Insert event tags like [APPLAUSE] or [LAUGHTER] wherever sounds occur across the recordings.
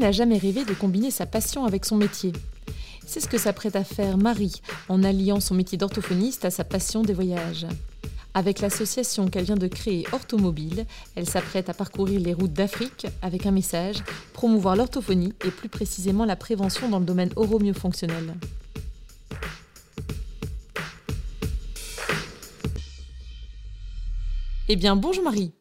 N'a jamais rêvé de combiner sa passion avec son métier C'est ce que s'apprête à faire Marie en alliant son métier d'orthophoniste à sa passion des voyages. Avec l'association qu'elle vient de créer Orthomobile, elle s'apprête à parcourir les routes d'Afrique avec un message promouvoir l'orthophonie et plus précisément la prévention dans le domaine oromyofonctionnel. Eh bien, bonjour Marie.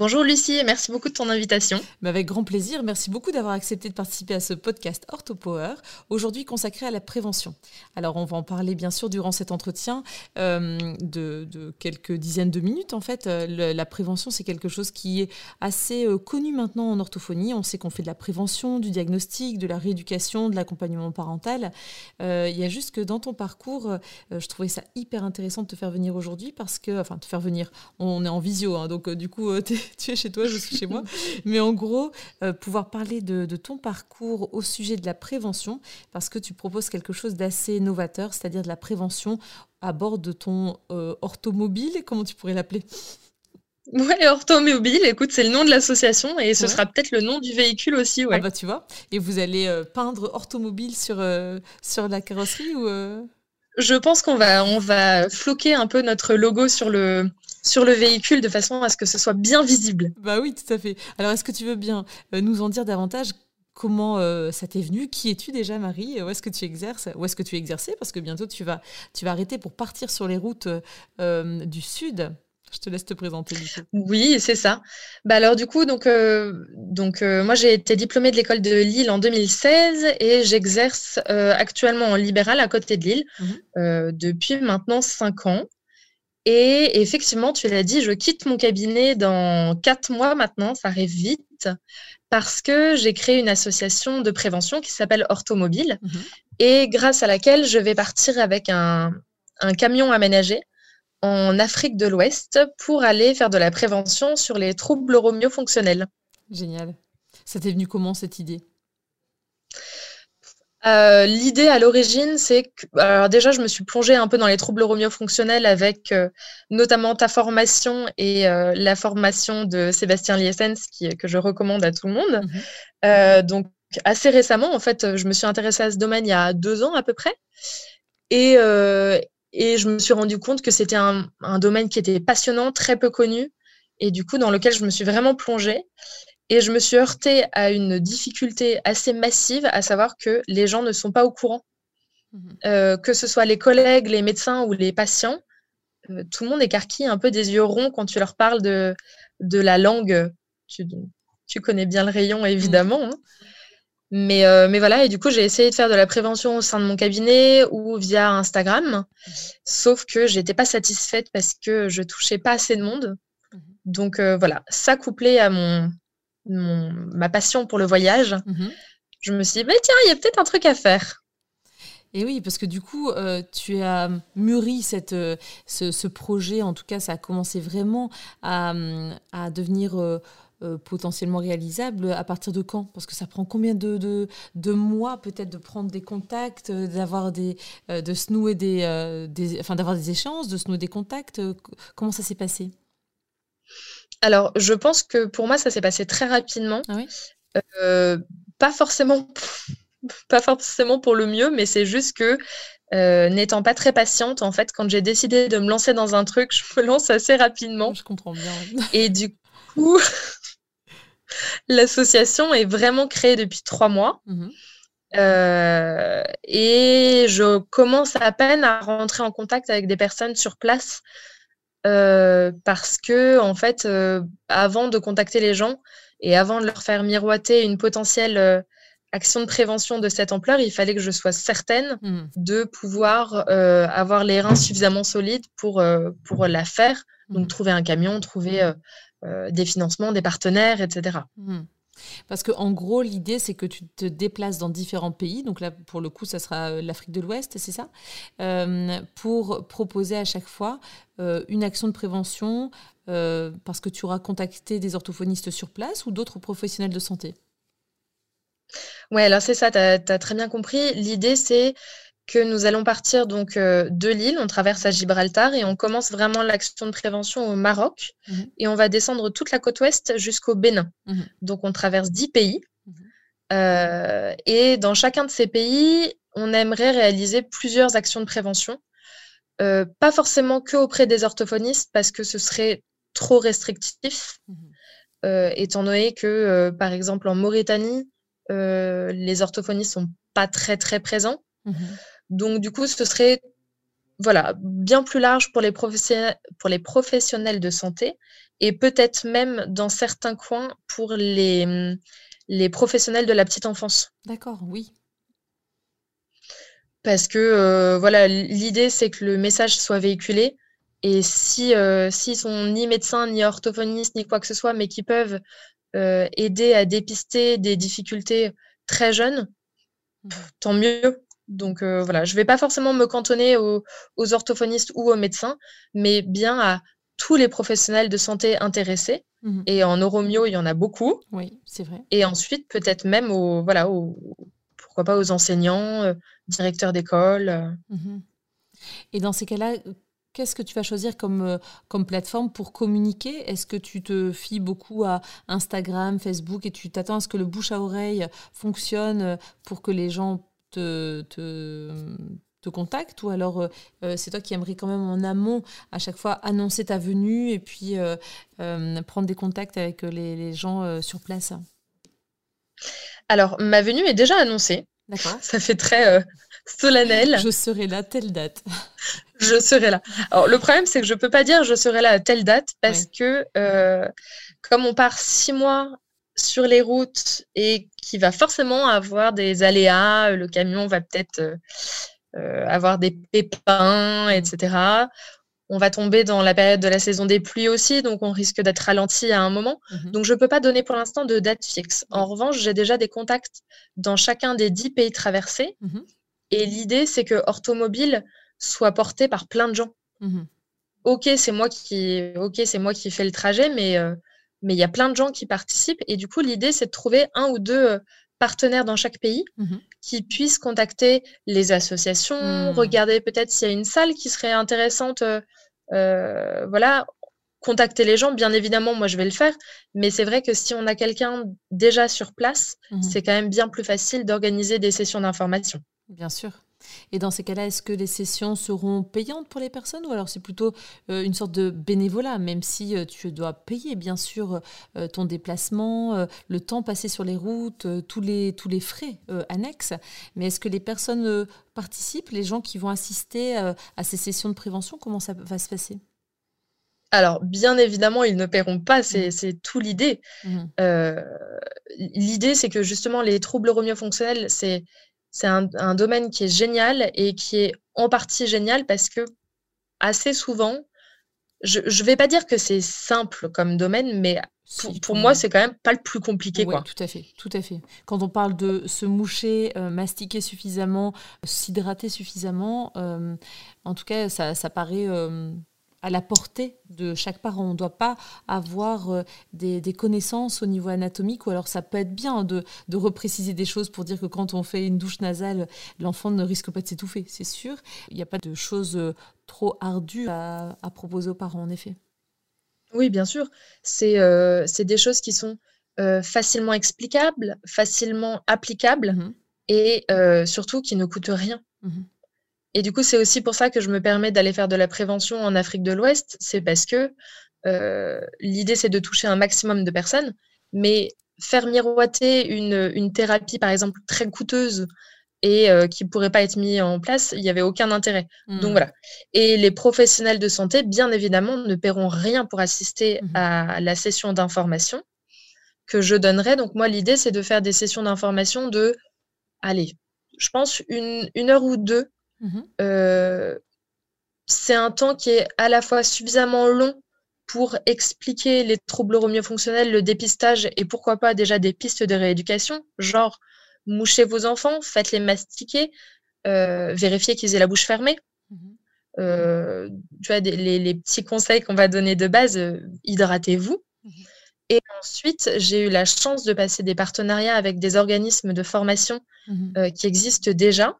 Bonjour Lucie et merci beaucoup de ton invitation. Mais avec grand plaisir, merci beaucoup d'avoir accepté de participer à ce podcast OrthoPower, aujourd'hui consacré à la prévention. Alors on va en parler bien sûr durant cet entretien euh, de, quelques dizaines de minutes en fait. Euh, la prévention c'est quelque chose qui est assez euh, connu maintenant en orthophonie. On sait qu'on fait de la prévention, du diagnostic, de la rééducation, de l'accompagnement parental. Il y a juste que dans ton parcours, je trouvais ça hyper intéressant de te faire venir aujourd'hui parce que, enfin te faire venir, on est en visio, hein, donc du coup [LAUGHS] tu es chez toi, je suis chez moi. Mais en gros, euh, pouvoir parler de, ton parcours au sujet de la prévention, parce que tu proposes quelque chose d'assez novateur, c'est-à-dire de la prévention à bord de ton euh, orthomobile, comment tu pourrais l'appeler? Ouais, orthomobile, écoute, c'est le nom de l'association et ce sera peut-être le nom du véhicule aussi, ouais. Ah bah tu vois, et vous allez euh, peindre orthomobile sur, sur la carrosserie ou Je pense qu'on va, on va floquer un peu notre logo sur le, sur le véhicule de façon à ce que ce soit bien visible. Bah oui, tout à fait. Alors, est-ce que tu veux bien euh, nous en dire davantage Comment euh, ça t'est venu? Qui es-tu déjà, Marie? Où est-ce que tu exerces? Où est-ce que tu exerçais Parce que bientôt, tu vas, tu vas arrêter pour partir sur les routes euh, du Sud. Je te laisse te présenter du coup. Oui, c'est ça. Bah alors du coup, donc, donc moi j'ai été diplômée de l'école de Lille en 2016 et j'exerce actuellement en libéral à côté de Lille mmh depuis maintenant cinq ans. Et effectivement, tu l'as dit, je quitte mon cabinet dans quatre mois maintenant, ça arrive vite, parce que j'ai créé une association de prévention qui s'appelle Orthomobile, mhm. et grâce à laquelle je vais partir avec un, camion aménagé en Afrique de l'Ouest pour aller faire de la prévention sur les troubles fonctionnels. Génial. Ça t'est venu comment cette idée? Euh, l'idée à l'origine, c'est que alors déjà, je me suis plongée un peu dans les troubles neuromyofonctionnels avec euh, notamment ta formation et euh, la formation de Sébastien Liessens, qui, que je recommande à tout le monde. Mhm. donc, assez récemment, en fait, je me suis intéressée à ce domaine il y a deux ans à peu près. Et, et je me suis rendu compte que c'était un, un, domaine qui était passionnant, très peu connu, et du coup, dans lequel je me suis vraiment plongée. Et je me suis heurtée à une difficulté assez massive, à savoir que les gens ne sont pas au courant. Mhm. Euh, que ce soit les collègues, les médecins ou les patients, euh, tout le monde écarquille un peu des yeux ronds quand tu leur parles de, de la langue. Tu, tu connais bien le rayon, évidemment. Hein. Mais, euh, mais voilà, et du coup, j'ai essayé de faire de la prévention au sein de mon cabinet ou via Instagram. Sauf que j'étais pas satisfaite parce que je touchais pas assez de monde. Mhm. Donc voilà, ça couplé à mon, ma passion pour le voyage, mhm. je me suis dit, mais tiens, il y a peut-être un truc à faire. Et oui, parce que du coup, euh, tu as mûri cette, euh, ce, projet, en tout cas, ça a commencé vraiment à, à devenir euh, potentiellement réalisable. À partir de quand? Parce que ça prend combien de, de, mois peut-être de prendre des contacts, d'avoir des, de se nouer des, des enfin d'avoir des échanges, de se nouer des contacts? Comment ça s'est passé? Alors, je pense que pour moi, ça s'est passé très rapidement. Ah euh, pas forcément, [LAUGHS] pas forcément pour le mieux, mais c'est juste que euh, n'étant pas très patiente, en fait, quand j'ai décidé de me lancer dans un truc, [LAUGHS] je me lance assez rapidement. Je comprends bien. [LAUGHS] Et du coup, l'association est vraiment créée depuis trois mois. Mmh euh, et je commence à peine à rentrer en contact avec des personnes sur place euh, parce que, en fait, euh, avant de contacter les gens et avant de leur faire miroiter une potentielle euh, action de prévention de cette ampleur, il fallait que je sois certaine mmh. de pouvoir avoir les reins suffisamment solides pour, pour la faire. Donc, mmh. trouver un camion, trouver des financements, des partenaires, etc. Parce que en gros, l'idée, c'est que tu te déplaces dans différents pays. Donc là, pour le coup, ça sera euh, l'Afrique de l'Ouest, c'est ça euh, Pour proposer à chaque fois euh, une action de prévention parce que tu auras contacté des orthophonistes sur place ou d'autres professionnels de santé? Oui, alors c'est ça, tu as, très bien compris. L'idée, c'est que nous allons partir donc euh, de Lille, on traverse à Gibraltar et on commence vraiment l'action de prévention au Maroc mhm. et on va descendre toute la côte ouest jusqu'au Bénin. Mhm. Donc on traverse dix pays mhm. euh, et dans chacun de ces pays, on aimerait réaliser plusieurs actions de prévention, euh, pas forcément que auprès des orthophonistes parce que ce serait trop restrictif, étant donné que par exemple en Mauritanie, les orthophonistes sont pas très très présents. Donc, du coup, ce serait voilà, bien plus large pour les, pour les professionnels de santé et peut-être même dans certains coins pour les, les professionnels de la petite enfance. D'accord, oui. Parce que euh, voilà, l'idée c'est que le message soit véhiculé et si euh, s'ils sont ni médecins, ni orthophonistes, ni quoi que ce soit, mais qui peuvent euh, aider à dépister des difficultés très jeunes, mmh. tant mieux. Donc euh, voilà, je ne vais pas forcément me cantonner aux, orthophonistes ou aux médecins, mais bien à tous les professionnels de santé intéressés. Mhm. Et en neuromio, il y en a beaucoup. Oui, c'est vrai. Et ensuite, peut-être même aux, voilà, pourquoi pas aux enseignants, euh, directeurs d'école. Euh. Mhm. Et dans ces cas-là, Qu'est-ce que tu vas choisir comme, comme plateforme pour communiquer? Est-ce que tu te fies beaucoup à Instagram, Facebook et tu t'attends à ce que le bouche à oreille fonctionne pour que les gens te, te, contacte ou alors euh, euh, c'est toi qui aimerais quand même en amont à chaque fois annoncer ta venue et puis euh, prendre des contacts avec les, gens sur place? Alors, ma venue est déjà annoncée. D'accord. Ça fait très solennel. Je serai là telle date. [LAUGHS] je serai là. Alors, le problème, c'est que je ne peux pas dire je serai là à telle date parce que comme on part six mois sur les routes et qui va forcément avoir des aléas. Le camion va peut-être euh, euh, avoir des pépins, etc. On va tomber dans la période de la saison des pluies aussi, donc on risque d'être ralenti à un moment. Mhm. Donc je ne peux pas donner pour l'instant de date fixe. En revanche, j'ai déjà des contacts dans chacun des dix pays traversés. Mhm. Et l'idée, c'est que Orthomobile soit porté par plein de gens. Ok, c'est moi qui, ok, c'est moi qui fais le trajet, mais euh, mais il y a plein de gens qui participent. Et du coup, l'idée, c'est de trouver un ou deux euh, partenaires dans chaque pays mmh qui puissent contacter les associations, mmh. regarder peut-être s'il y a une salle qui serait intéressante. Euh, euh, voilà, contacter les gens, bien évidemment, moi je vais le faire, mais c'est vrai que si on a quelqu'un déjà sur place, mmh c'est quand même bien plus facile d'organiser des sessions d'information. Bien sûr. Et dans ces cas-là, est-ce que les sessions seront payantes pour les personnes ou alors c'est plutôt euh, une sorte de bénévolat, même si euh, tu dois payer bien sûr euh, ton déplacement, le temps passé sur les routes, tous, les, tous les frais annexes. Mais est-ce que les personnes participent, les gens qui vont assister à ces sessions de prévention, comment ça va se passer? Alors, bien évidemment, ils ne paieront pas, c'est mmh. tout l'idée. Mmh. l'idée, c'est que justement, les troubles romiofonctionnels, c'est c'est un, domaine qui est génial et qui est en partie génial parce que assez souvent, je ne vais pas dire que c'est simple comme domaine, mais pour, moi, c'est quand même pas le plus compliqué. Oui, tout à fait, tout à fait. Quand on parle de se moucher, euh, mastiquer suffisamment, s'hydrater suffisamment, euh, en tout cas, ça, ça paraît euh, à la portée de chaque parent. On ne doit pas avoir euh, des, connaissances au niveau anatomique, ou alors ça peut être bien de, repréciser des choses pour dire que quand on fait une douche nasale, l'enfant ne risque pas de s'étouffer, c'est sûr. Il n'y a pas de choses euh, trop ardues à, proposer aux parents, en effet. Oui, bien sûr. C'est euh, des choses qui sont facilement explicables, facilement applicables, mmh et surtout qui ne coûtent rien. Mmh et du coup, c'est aussi pour ça que je me permets d'aller faire de la prévention en Afrique de l'Ouest. C'est parce que euh, l'idée, c'est de toucher un maximum de personnes. Mais faire miroiter une, thérapie, par exemple, très coûteuse et euh, qui ne pourrait pas être mise en place, il n'y avait aucun intérêt. Donc mmh. voilà. Et les professionnels de santé, bien évidemment, ne paieront rien pour assister mmh. à la session d'information que je donnerai. Donc moi, l'idée, c'est de faire des sessions d'information de, allez, je pense une, une heure ou deux Mmh euh, c'est un temps qui est à la fois suffisamment long pour expliquer les troubles hormonio-fonctionnels, le dépistage et pourquoi pas déjà des pistes de rééducation, genre mouchez vos enfants, faites-les mastiquer, euh, vérifiez qu'ils aient la bouche fermée. Mmh euh, tu vois, les, petits conseils qu'on va donner de base, euh, hydratez-vous. Mmh et ensuite, j'ai eu la chance de passer des partenariats avec des organismes de formation mmh qui existent déjà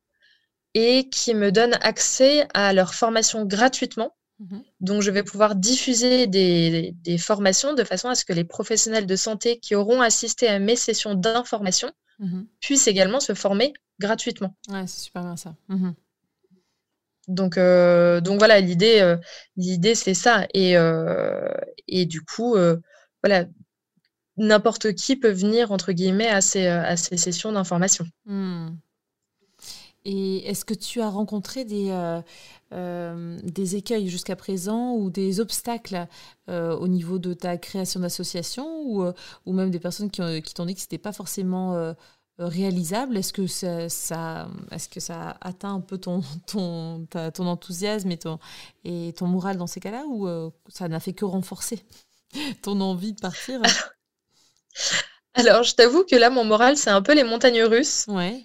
et qui me donnent accès à leur formation gratuitement Mmh Donc, je vais pouvoir diffuser des, formations de façon à ce que les professionnels de santé qui auront assisté à mes sessions d'information mmh puissent également se former gratuitement. Ouais, c'est super bien ça. Mmh donc, euh, donc voilà, l'idée, euh, l'idée c'est ça. Et, euh, et du coup, voilà, n'importe qui peut venir entre guillemets à ces, à ces sessions d'information. Et est-ce que tu as rencontré des, euh, euh, des écueils jusqu'à présent ou des obstacles euh, au niveau de ta création d'association ou, ou même des personnes qui, qui t'ont dit que ce n'était pas forcément réalisable? Est-ce que ça, ça est-ce que ça atteint un peu ton, ton, ton enthousiasme et ton, et ton moral dans ces cas-là ou ça n'a fait que renforcer [LAUGHS] ton envie de partir? Alors, je t'avoue que là, mon moral, c'est un peu les montagnes russes. Ouais.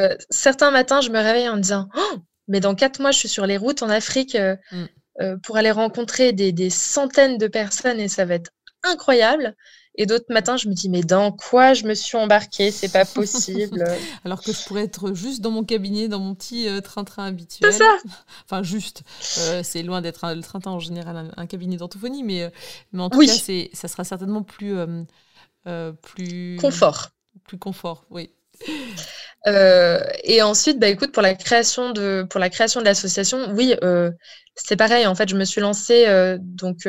Euh, certains matins, je me réveille en me disant «Oh, Mais dans quatre mois, je suis sur les routes en Afrique euh, mm. euh, pour aller rencontrer des, centaines de personnes et ça va être incroyable. Et d'autres matins, je me dis, mais dans quoi je me suis embarquée? C'est pas possible. [LAUGHS] Alors que je pourrais être juste dans mon cabinet, dans mon petit train-train habituel. C'est ça [LAUGHS] Enfin, juste. c'est loin d'être le train-train en général, un, cabinet d'orthophonie, mais, mais en tout cas, ça sera certainement plus. plus confort. Plus confort, oui. Euh, et ensuite, bah, écoute, pour la création de, pour la création de l'association, oui, euh, c'est pareil. En fait, je me suis lancée euh, donc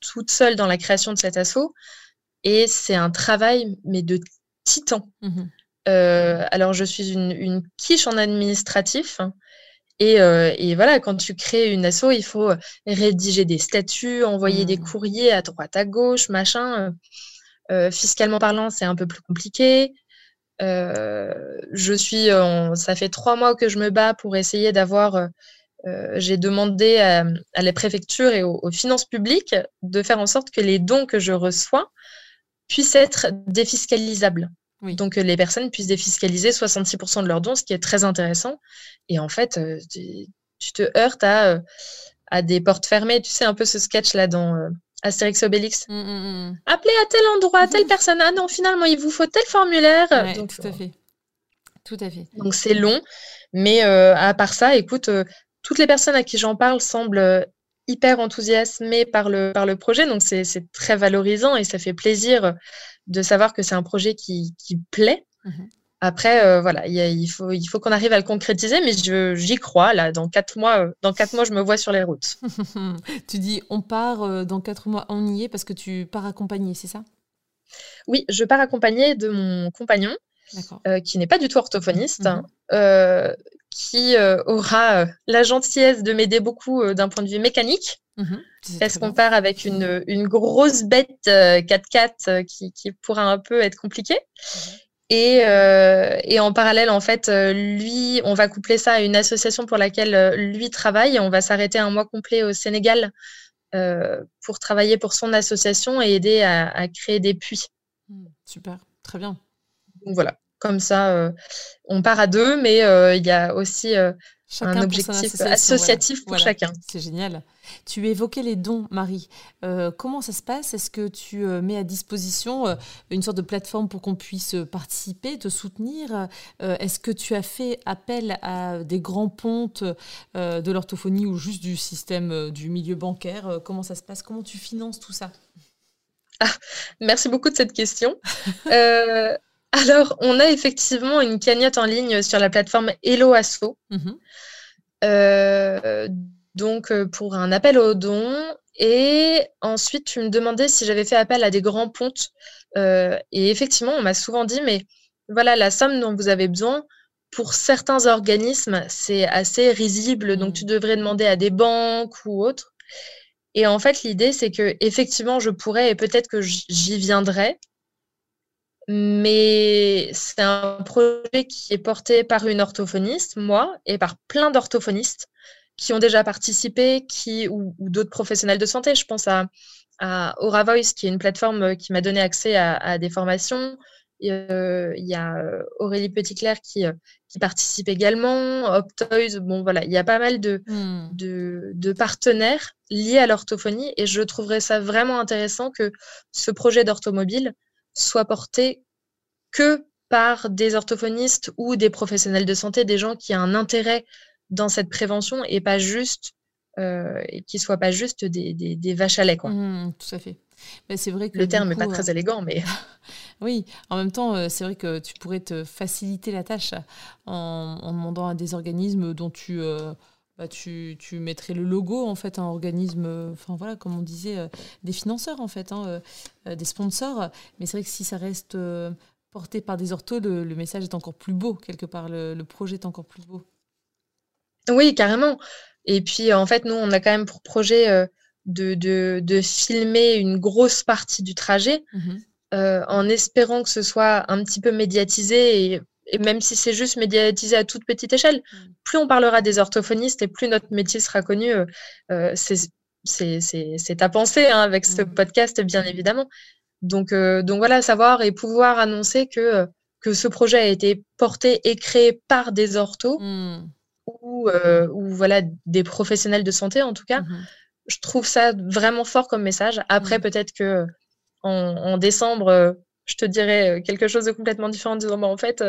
toute seule dans la création de cet assaut, et c'est un travail mais de titan. Mmh alors, je suis une, une, quiche en administratif. Et, et, voilà, quand tu crées une asso, il faut rédiger des statuts, envoyer des mmh. courriers à droite, à gauche, machin. fiscalement parlant, c'est un peu plus compliqué. Euh, je suis, ça fait trois mois que je me bats pour essayer d'avoir. Euh, euh, j'ai demandé à, la préfecture et aux, finances publiques de faire en sorte que les dons que je reçois puissent être défiscalisables. Donc, les personnes puissent défiscaliser 66% de leurs dons, ce qui est très intéressant. Et en fait, tu, te heurtes à, à, des portes fermées. Tu sais, un peu ce sketch-là dans Astérix Obélix. Mm, mm, mm. Appelez à tel endroit, à telle personne. Ah non, finalement, il vous faut tel formulaire. donc, tout à fait. Tout à fait. Donc c'est long, mais euh, à part ça, écoute, euh, toutes les personnes à qui j'en parle semblent euh, hyper enthousiasmées par le, par le projet, donc c'est très valorisant et ça fait plaisir de savoir que c'est un projet qui, qui plaît. Mm-hmm. Après, euh, voilà, il faut, il faut qu'on arrive à le concrétiser, mais j'y crois. Là, dans quatre mois, euh, dans quatre mois, je me vois sur les routes. [LAUGHS] tu dis, on part euh, dans quatre mois, on y est parce que tu pars accompagné, c'est ça? Oui, je pars accompagné de mon compagnon, qui n'est pas du tout orthophoniste, mhm. qui aura la gentillesse de m'aider beaucoup d'un point de vue mécanique. Mhm. Parce qu'on part avec une, une grosse bête 4x4 qui, qui, pourra un peu être compliquée. Euh, et, en parallèle, en fait, euh, lui, on va coupler ça à une association pour laquelle euh, lui travaille. On va s'arrêter un mois complet au Sénégal pour travailler pour son association et aider à, créer des puits. Hmm, super, très bien. Donc voilà, comme ça, on part à deux, mais il y a aussi un objectif associatif pour chacun. C'est génial. Tu évoquais les dons, Marie. Euh, comment ça se passe? Est-ce que tu euh, mets à disposition euh, une sorte de plateforme pour qu'on puisse participer, te soutenir? Est-ce que tu as fait appel à des grands pontes de l'orthophonie ou juste du système du milieu bancaire? Comment ça se passe? Comment tu finances tout ça? Ah, Merci beaucoup de cette question. Alors, on a effectivement une cagnotte en ligne sur la plateforme Hello Asso. Mhm. Euh, donc, euh, pour un appel aux dons. Et ensuite, tu me demandais si j'avais fait appel à des grands pontes. Euh, et effectivement, on m'a souvent dit, mais voilà, la somme dont vous avez besoin, pour certains organismes, c'est assez risible. Donc, mhm. tu devrais demander à des banques ou autres. Et en fait, l'idée, c'est que effectivement, je pourrais et peut-être que j'y viendrai. Mais c'est un projet qui est porté par une orthophoniste, moi, et par plein d'orthophonistes qui ont déjà participé, qui, ou, d'autres professionnels de santé. Je pense à, à Aura Voice, qui est une plateforme qui m'a donné accès à, des formations. Il y a Aurélie Petitclerc qui, qui participe également, Optoys. Bon, voilà, il y a pas mal de, hmm. de, de, partenaires liés à l'orthophonie et je trouverais ça vraiment intéressant que ce projet d'orthomobile soit porté que par des orthophonistes ou des professionnels de santé, des gens qui ont un intérêt dans cette prévention et pas juste euh, qui ne soient pas juste des, des, vaches à lait. Quoi. Mmh, tout à fait. Mais c'est vrai que le terme n'est pas très euh, élégant, mais [LAUGHS] oui. En même temps, euh, c'est vrai que tu pourrais te faciliter la tâche en, demandant à des organismes dont tu bah, tu, tu, mettrais le logo en fait un organisme enfin voilà comme on disait des financeurs en fait hein, des sponsors. Mais c'est vrai que si ça reste porté par des orthos le, message est encore plus beau quelque part. Le, le projet est encore plus beau. Oui, carrément. Et puis, en fait, nous, on a quand même pour projet euh, de, de, filmer une grosse partie du trajet, mmh euh, en espérant que ce soit un petit peu médiatisé, et, même si c'est juste médiatisé à toute petite échelle, mmh. plus on parlera des orthophonistes et plus notre métier sera connu. Euh, c'est ta pensée hein, avec ce mmh. podcast, bien évidemment. Donc, donc voilà, savoir et pouvoir annoncer que, que ce projet a été porté et créé par des orthos ou, euh, ou voilà, des professionnels de santé en tout cas. Mmh je trouve ça vraiment fort comme message. Après, peut-être que en, décembre, euh, je te dirais euh, quelque chose de complètement différent en disant bah, en fait,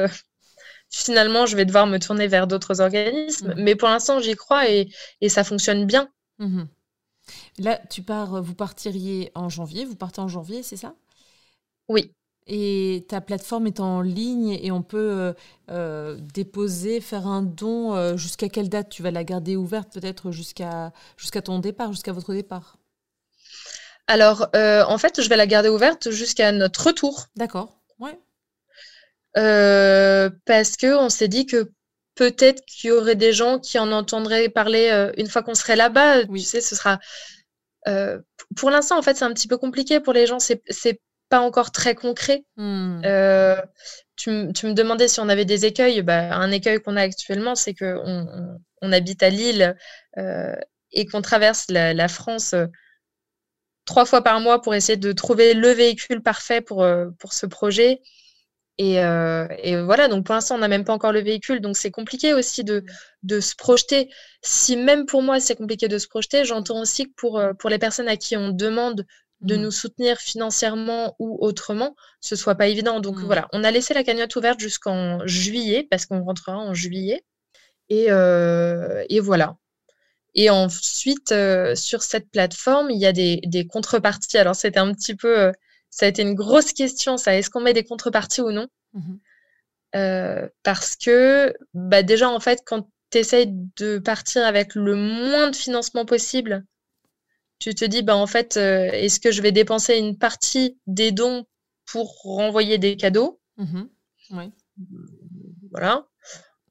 finalement, je vais devoir me tourner vers d'autres organismes. Mmh. Mais pour l'instant, j'y crois et, et, ça fonctionne bien. Là, tu pars, vous partiriez en janvier. Vous partez en janvier, c'est ça? Oui. Et ta plateforme est en ligne et on peut euh, euh, déposer, faire un don. Euh, jusqu'à quelle date? Tu vas la garder ouverte Peut-être jusqu'à jusqu'à ton départ, jusqu'à votre départ? Alors, en fait, je vais la garder ouverte jusqu'à notre retour. D'accord, ouais. parce qu'on s'est dit que peut-être qu'il y aurait des gens qui en entendraient parler une fois qu'on serait là-bas. Oui. Tu sais, ce sera. pour l'instant, en fait, c'est un petit peu compliqué pour les gens. C'est encore très concret. Hmm. Euh, tu, me demandais si on avait des écueils. Bah, un écueil qu'on a actuellement, c'est qu'on on, habite à Lille euh, et qu'on traverse la, France euh, trois fois par mois pour essayer de trouver le véhicule parfait pour, pour ce projet. Et, voilà, donc pour l'instant, on n'a même pas encore le véhicule, donc c'est compliqué aussi de, de, se projeter. Si même pour moi, c'est compliqué de se projeter, j'entends aussi que pour, pour les personnes à qui on demande de mmh. nous soutenir financièrement ou autrement, ce soit pas évident. Donc mmh. voilà, on a laissé la cagnotte ouverte jusqu'en juillet, parce qu'on rentrera en juillet. Et, euh, voilà. Et ensuite, euh, sur cette plateforme, il y a des, contreparties. Alors, c'était un petit peu. Euh, ça a été une grosse question, ça. Est-ce qu'on met des contreparties ou non? Mmh Parce que, bah, déjà, en fait, quand tu essayes de partir avec le moins de financement possible, tu te dis, bah, en fait, euh, est-ce que je vais dépenser une partie des dons pour renvoyer des cadeaux? Mmh Voilà,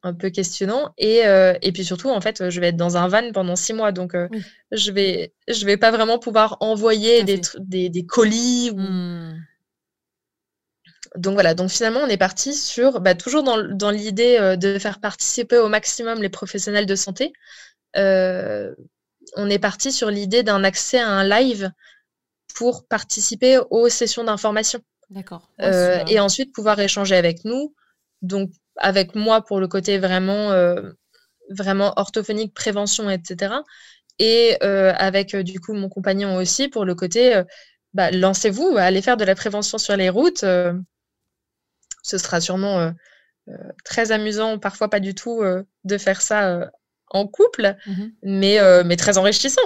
un peu questionnant. Et, euh, et, puis surtout, en fait, je vais être dans un van pendant six mois, donc euh, je vais je vais pas vraiment pouvoir envoyer des, des, colis. Mmh. Donc voilà, donc finalement, on est parti sur, bah, toujours dans, dans l'idée de faire participer au maximum les professionnels de santé on est parti sur l'idée d'un accès à un live pour participer aux sessions d'information. D'accord. Euh, et ensuite pouvoir échanger avec nous. Donc, avec moi pour le côté vraiment, euh, vraiment orthophonique, prévention, etc. Et euh, avec du coup mon compagnon aussi pour le côté, bah, lancez-vous, allez faire de la prévention sur les routes. ce sera sûrement très amusant, parfois pas du tout, de faire ça en couple, mmh mais, euh, mais très enrichissant.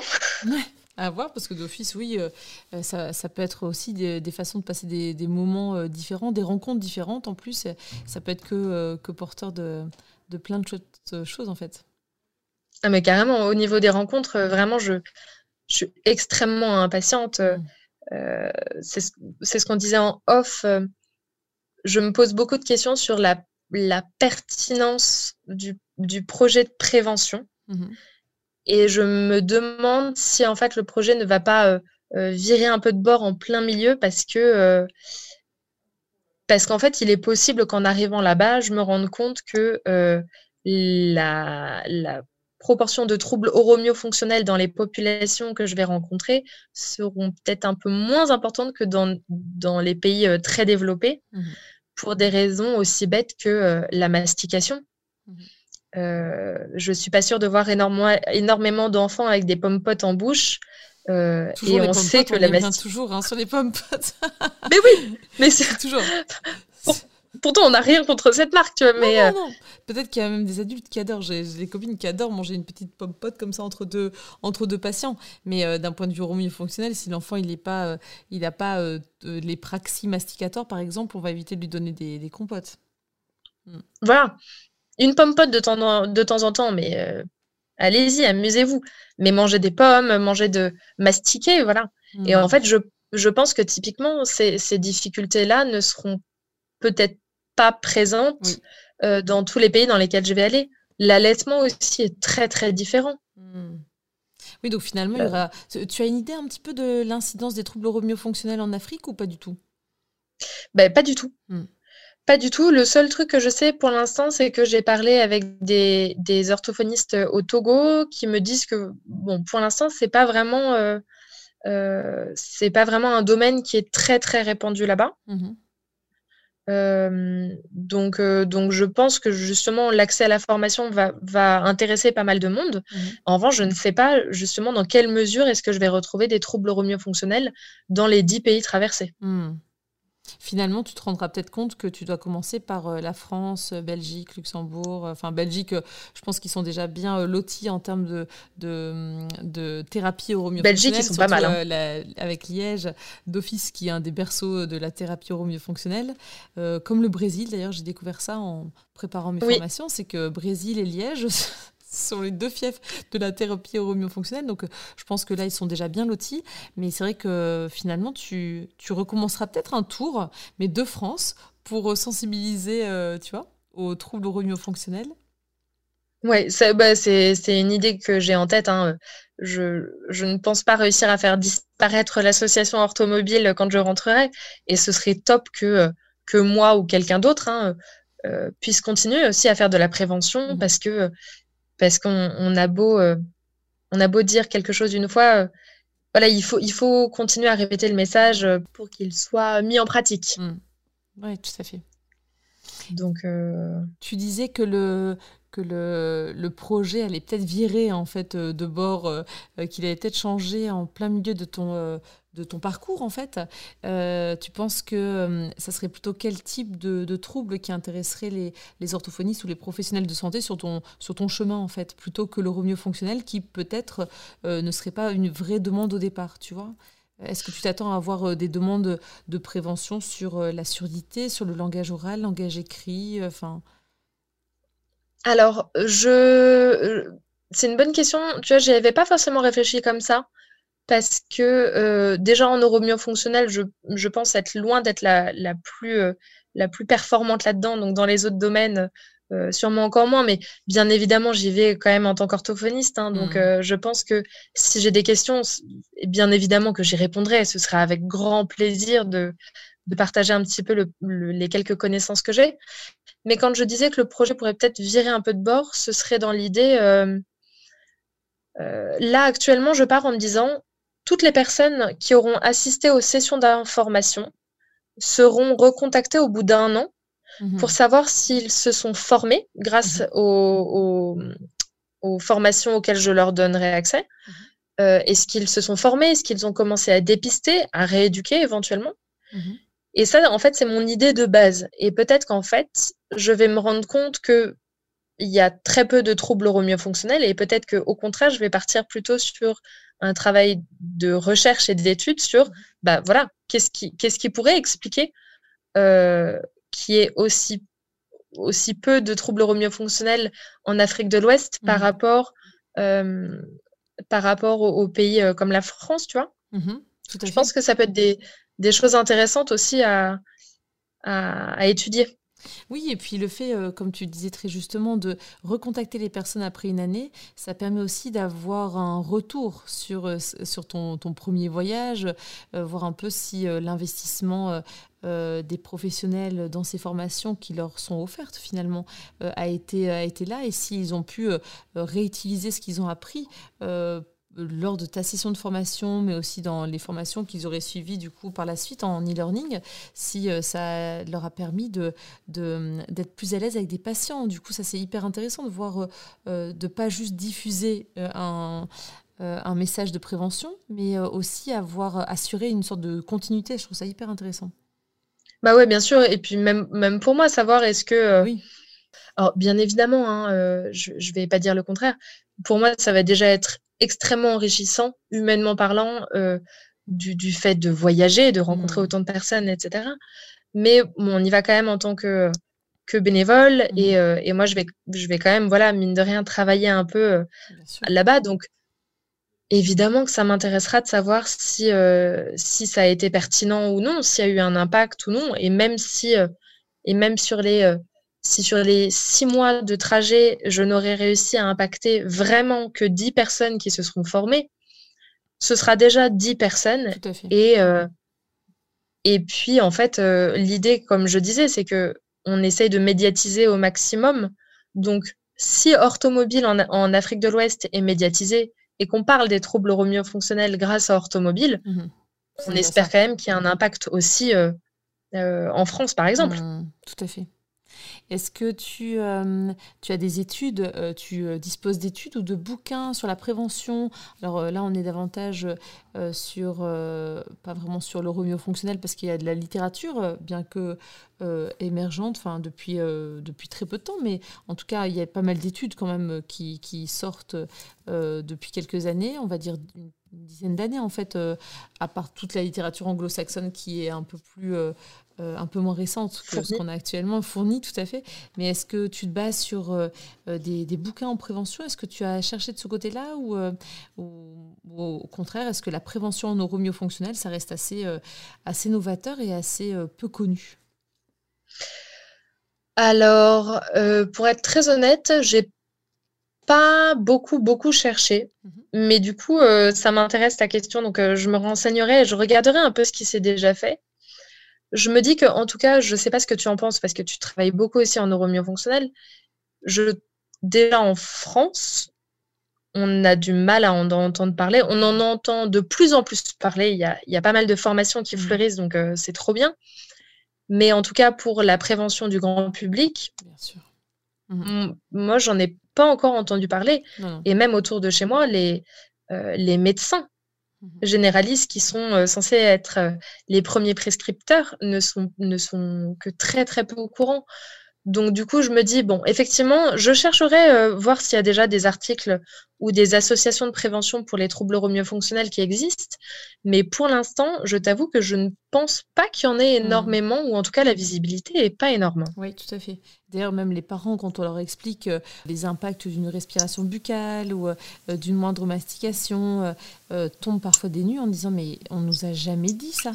À voir, parce que d'office, oui, euh, euh, ça, ça, peut être aussi des, façons de passer des, des moments différents, des rencontres différentes en plus. Ça peut être que, que porteur de, de plein de choses, en fait. Ah, mais carrément, au niveau des rencontres, vraiment, je, je suis extrêmement impatiente. Mmh. c'est ce qu'on disait en off. je me pose beaucoup de questions sur la, la pertinence du du projet de prévention. Mmh Et je me demande si en fait le projet ne va pas euh, euh, virer un peu de bord en plein milieu parce que euh, parce qu'en fait il est possible qu'en arrivant là-bas, je me rende compte que la, la, proportions de troubles oromyofonctionnels dans les populations que je vais rencontrer seront peut-être un peu moins importantes que dans, dans les pays euh, très développés, mmh pour des raisons aussi bêtes que euh, la mastication. Mmh euh, je suis pas sûre de voir énormément, énormément d'enfants avec des pommes potes en bouche. Euh, et on sait que la mastication. toujours hein, sur les pommes potes. [LAUGHS] mais oui, mais c'est [LAUGHS] toujours. Pourtant, on n'a rien contre cette marque, tu vois. mais euh, Peut-être qu'il y a même des adultes qui adorent. J'ai des copines qui adorent manger une petite pomme pote comme ça entre deux, entre deux patients. Mais euh, d'un point de vue fonctionnel, si l'enfant il n'a pas, il a pas les praxis masticateurs, par exemple, on va éviter de lui donner des, compotes. Hmm. Voilà une pomme pote de temps en, de temps, en temps, mais euh, allez-y, amusez-vous. Mais mangez des pommes, mangez de mastiquer, voilà. Et en mmh. fait, je, je pense que typiquement, ces, ces difficultés-là ne seront peut-être pas présentes euh, dans tous les pays dans lesquels je vais aller. L'allaitement aussi est très, très différent. Mmh. Oui, donc finalement, il y aura... tu as une idée un petit peu de l'incidence des troubles hormonio-fonctionnels en Afrique ou pas du tout? Ben, Pas du tout. Mmh. Pas du tout. Le seul truc que je sais pour l'instant, c'est que j'ai parlé avec des, orthophonistes au Togo qui me disent que, bon, pour l'instant, c'est pas vraiment, euh, euh, c'est pas vraiment un domaine qui est très très répandu là-bas. Mmh euh, donc, donc, je pense que justement l'accès à la formation va, va, intéresser pas mal de monde. Mmh en revanche, je ne sais pas justement dans quelle mesure est-ce que je vais retrouver des troubles hormonio-fonctionnels dans les dix pays traversés. Mmh. Finalement, tu te rendras peut-être compte que tu dois commencer par euh, la France, euh, Belgique, Luxembourg. Euh, enfin, Belgique, je pense qu'ils sont déjà bien lotis en termes de, de, de thérapie Belgique, ils sont pas mal. Hein. avec Liège, d'office, qui est un des berceaux de la thérapie euromyofonctionnelle. comme le Brésil, d'ailleurs, j'ai découvert ça en préparant mes formations, c'est que Brésil et Liège [LAUGHS] sont les deux fiefs de la thérapie hormonio-fonctionnelle. Donc, euh, je pense que là, ils sont déjà bien lotis. Mais c'est vrai que finalement, tu, tu recommenceras peut-être un tour, mais de France, pour euh, sensibiliser, euh, tu vois, aux troubles hormonio-fonctionnels. Oui, bah, c'est une idée que j'ai en tête. Hein. Je, je, ne pense pas réussir à faire disparaître l'association orthomobile quand je rentrerai. Et ce serait top que, que moi ou quelqu'un d'autre hein, puisse continuer aussi à faire de la prévention mmh parce que parce qu'on a beau euh, on a beau dire quelque chose une fois, euh, voilà, il faut, il faut continuer à répéter le message euh, pour qu'il soit mis en pratique. Mmh. Oui, tout à fait. Donc, tu disais que le que le, le projet allait peut-être virer en fait de bord, qu'il allait peut-être changer en plein milieu de ton de ton parcours en fait. Euh, tu penses que euh, ça serait plutôt quel type de, de troubles qui intéresserait les, orthophonistes ou les professionnels de santé sur ton, sur ton chemin en fait, plutôt que le fonctionnel qui peut-être euh, ne serait pas une vraie demande au départ, tu vois? Est-ce que tu t'attends à avoir des demandes de prévention sur la surdité, sur le langage oral, langage écrit enfin... Alors, je... c'est une bonne question. Tu vois, j'y avais pas forcément réfléchi comme ça parce que euh, déjà en neuromyofonctionnel, je, je pense être loin d'être la, la, plus, euh, la plus performante là-dedans. Donc dans les autres domaines, euh, sûrement encore moins, mais bien évidemment, j'y vais quand même en tant qu'orthophoniste. Hein, donc mmh. je pense que si j'ai des questions, bien évidemment que j'y répondrai. Ce sera avec grand plaisir de, de partager un petit peu le, les quelques connaissances que j'ai. Mais quand je disais que le projet pourrait peut-être virer un peu de bord, ce serait dans l'idée... là, actuellement, je pars en me disant, toutes les personnes qui auront assisté aux sessions d'information seront recontactées au bout d'un an mhm. pour savoir s'ils se sont formés grâce mhm. aux, formations auxquelles je leur donnerai accès. Mhm. Euh, est-ce qu'ils se sont formés Est-ce qu'ils ont commencé à dépister, à rééduquer éventuellement Et ça, en fait, c'est mon idée de base. Et peut-être qu'en fait, je vais me rendre compte que il y a très peu de troubles fonctionnels et peut-être qu'au contraire, je vais partir plutôt sur un travail de recherche et d'études sur, bah voilà, qu'est-ce qui, qu'est-ce qui pourrait expliquer euh, qu'il y ait aussi, aussi peu de troubles hormonio-fonctionnels en Afrique de l'Ouest par mmh rapport, euh, par rapport aux, pays euh, comme la France, tu vois? Mmh Je pense que ça peut être des, des choses intéressantes aussi à, à, à étudier. Oui, et puis le fait, euh, comme tu disais très justement, de recontacter les personnes après une année, ça permet aussi d'avoir un retour sur, euh, ton, premier voyage, euh, voir un peu si l'investissement des professionnels dans ces formations qui leur sont offertes finalement a, été, a été là et s'ils ont pu réutiliser ce qu'ils ont appris lors de ta session de formation, mais aussi dans les formations qu'ils auraient suivies du coup par la suite en e-learning, si euh, ça leur a permis de, d'être plus à l'aise avec des patients. Du coup, ça c'est hyper intéressant de voir, euh, euh, de pas juste diffuser un, un message de prévention, mais aussi avoir assuré une sorte de continuité. Je trouve ça hyper intéressant. Bah ouais, bien sûr. Et puis même, même pour moi, savoir est-ce que... Oui. Alors, bien évidemment, hein, je ne vais pas dire le contraire. Pour moi, ça va déjà être extrêmement enrichissant, humainement parlant, euh, du, fait de voyager, de rencontrer mmh. autant de personnes, etc. Mais on y va quand même en tant que, que bénévole. Mmh. Euh, et, moi, je vais, je vais quand même, voilà, mine de rien, travailler un peu euh, là-bas. Donc, évidemment que ça m'intéressera de savoir si, si ça a été pertinent ou non, s'il y a eu un impact ou non. Et même si, et même sur les si sur les six mois de trajet, je n'aurais réussi à impacter vraiment que dix personnes qui se seront formées, ce sera déjà dix personnes. Et, euh, et puis, en fait, euh, l'idée, comme je disais, c'est que on essaye de médiatiser au maximum. Donc, si Orthomobile en, en Afrique de l'Ouest est médiatisé et qu'on parle des troubles fonctionnels grâce à Orthomobile, mhm. on espère quand même qu'il y a un impact aussi euh, en France, par exemple. Mhm. tout à fait. Est-ce que tu, euh, tu, as des études, euh, tu euh, disposes d'études ou de bouquins sur la prévention? Alors là, on est davantage sur, pas vraiment sur le fonctionnel parce qu'il y a de la littérature, bien que émergente, depuis, très peu de temps, mais en tout cas, il y a pas mal d'études quand même qui, sortent depuis quelques années, on va dire une dizaine d'années en fait, à part toute la littérature anglo-saxonne qui est un peu plus un peu moins récente que ce qu'on a actuellement, fournie tout à fait. Mais est-ce que tu te bases sur euh, euh, des, bouquins en prévention? Est-ce que tu as cherché de ce côté-là ou, au contraire, est-ce que la prévention en neuromyofonctionnelle, ça reste assez, assez novateur et assez peu connu? Alors, pour être très honnête, j'ai pas beaucoup, beaucoup cherché. Mhm. Mais du coup, ça m'intéresse ta question. Donc, je me renseignerai et je regarderai un peu ce qui s'est déjà fait je me dis que, en tout cas, je ne sais pas ce que tu en penses parce que tu travailles beaucoup aussi en neuromyofonctionnel. Je, déjà en France, on a du mal à en entendre parler. On en entend de plus en plus parler. Il y a, il y a pas mal de formations qui mmh. fleurissent, donc euh, c'est trop bien. Mais en tout cas, pour la prévention du grand public, bien sûr. Mmh. moi, j'en ai pas encore entendu parler. Et même autour de chez moi, les, euh, les médecins généralistes qui sont euh, censés être euh, les premiers prescripteurs ne sont, ne sont que très très peu au courant. Donc du coup, je me dis, bon, effectivement, je chercherai euh, voir s'il y a déjà des articles ou des associations de prévention pour les troubles neuromyofonctionnels qui existent. Mais pour l'instant, je t'avoue que je ne pense pas qu'il y en ait mmh. énormément, ou en tout cas la visibilité n'est pas énorme. Oui, tout à fait. D'ailleurs, même les parents, quand on leur explique euh, les impacts d'une respiration buccale ou euh, d'une moindre mastication, euh, tombent parfois des en disant Mais on nous a jamais dit ça,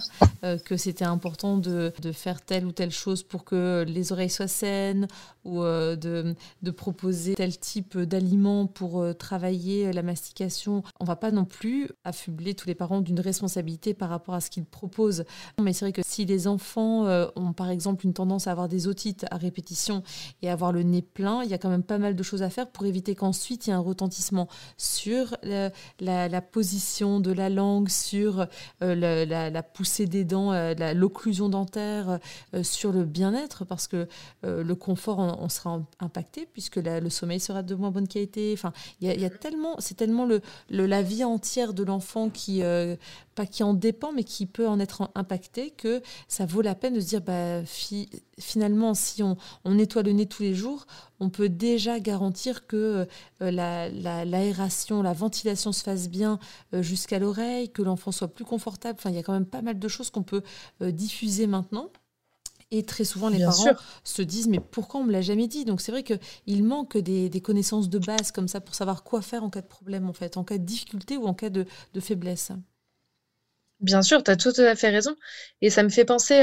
que c'était important de, de, faire telle ou telle chose pour que les oreilles soient saines, ou de, de proposer tel type d'aliment pour travailler la mastication. On va pas non plus affubler tous les parents d'une responsabilité par rapport à ce qu'ils proposent. Mais c'est vrai que si les enfants ont par exemple une tendance à avoir des otites à répétition, et avoir le nez plein, il y a quand même pas mal de choses à faire pour éviter qu'ensuite il y ait un retentissement sur la, position de la langue, sur euh, la, poussée des dents, euh, l'occlusion dentaire, euh, sur le bien-être, parce que le confort, on, sera impacté puisque le sommeil sera de moins bonne qualité. Enfin, il y a, tellement, c'est tellement le, la vie entière de l'enfant qui pas qui en dépend, mais qui peut en être impacté, que ça vaut la peine de se dire, bah, finalement, si on, on, nettoie le nez tous les jours, on peut déjà garantir que euh, l'aération, la, ventilation se fasse bien euh, jusqu'à l'oreille, que l'enfant soit plus confortable. Enfin, il y a quand même pas mal de choses qu'on peut euh, diffuser maintenant. Et très souvent, les parents se disent Mais pourquoi on ne me l'a jamais dit? Donc, c'est vrai qu'il manque des, des, connaissances de base comme ça pour savoir quoi faire en cas de problème, en fait, en cas de difficulté ou en cas de, de faiblesse. Bien sûr, tu as tout à fait raison. Et ça me fait penser,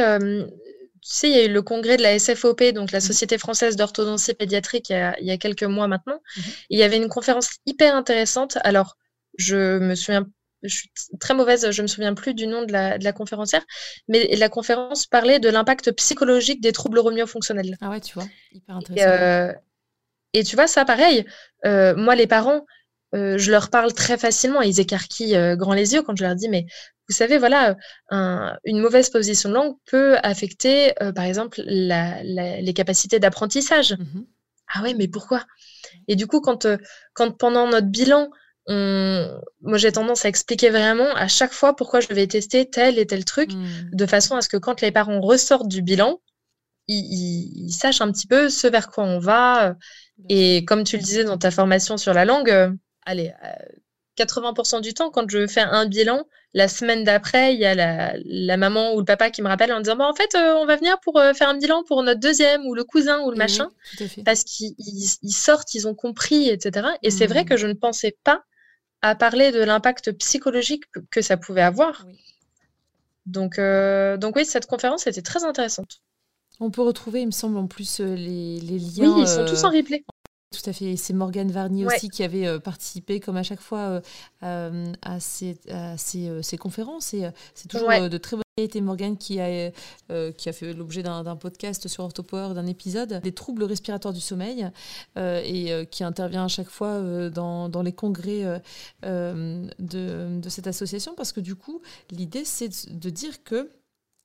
sais, il y a eu le congrès de la SFOP, donc la mmh. Société française d'orthodontie pédiatrique, il y, a, quelques mois maintenant. Mmh il y avait une conférence hyper intéressante. Alors, je me souviens, je suis très mauvaise, je me souviens plus du nom de la, de la conférencière, mais la conférence parlait de l'impact psychologique des troubles romiofonctionnels. Ah ouais, tu vois, hyper intéressant. Euh, et, tu vois, ça, pareil, euh, moi, les parents, euh, je leur parle très facilement. Ils écarquillent grand les yeux quand je leur dis, mais vous savez, voilà, une mauvaise position de langue peut affecter, par exemple, les capacités d'apprentissage. Mmh ah ouais, mais pourquoi? Et du coup, quand, quand pendant notre bilan, moi j'ai tendance à expliquer vraiment à chaque fois pourquoi je vais tester tel et tel truc, mmh. de façon à ce que quand les parents ressortent du bilan, ils, sachent un petit peu ce vers quoi on va. Et comme tu le disais dans ta formation sur la langue, euh, allez, 80% du temps, quand je fais un bilan, la semaine d'après, il y a la, maman ou le papa qui me rappelle en disant bah, En fait, euh, on va venir pour euh, faire un bilan pour notre deuxième, ou le cousin, ou le machin. parce qu'ils sortent, ils ont compris, etc. Et c'est vrai mmh. que je ne pensais pas à parler de l'impact psychologique que ça pouvait avoir. Donc, euh, donc oui, cette conférence était très intéressante. On peut retrouver, il me semble, en plus les, les liens. Oui, ils sont tous en replay. Tout à fait. C'est Morgane Varnier aussi qui avait euh, participé, comme à chaque fois, euh, euh, à, ces, ces, conférences. Et c'est toujours de très bonne qualité. Morgane qui a, qui a fait l'objet d'un podcast sur Orthopower, d'un épisode, des troubles respiratoires du sommeil, et qui intervient à chaque fois dans, dans, les congrès de, de, cette association, parce que du coup, l'idée, c'est de dire que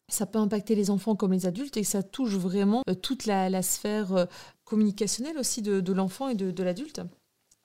ça peut impacter les enfants comme les adultes et que ça touche vraiment toute la, la sphère communicationnel aussi de, l'enfant et de l'adulte.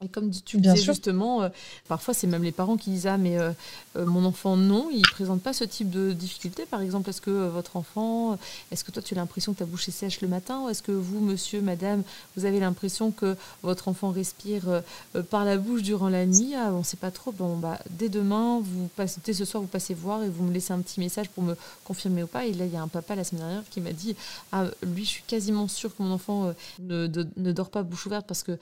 Et comme tu disais justement, euh, parfois c'est même les parents qui disent Ah, mais euh, euh, mon enfant, non, il ne présente pas ce type de difficulté. Par exemple, est-ce que votre enfant, est-ce que toi tu as l'impression que ta bouche est sèche le matin Ou est-ce que vous, monsieur, madame, vous avez l'impression que votre enfant respire par la bouche durant la nuit? Ah, on ne sait pas trop. Bon, bah, dès demain, vous passez, dès ce soir, vous passez voir et vous me laissez un petit message pour me confirmer ou pas. Et là, il y a un papa la semaine dernière qui m'a dit Ah, lui, je suis quasiment sûre que mon enfant ne, ne, dort pas bouche ouverte parce que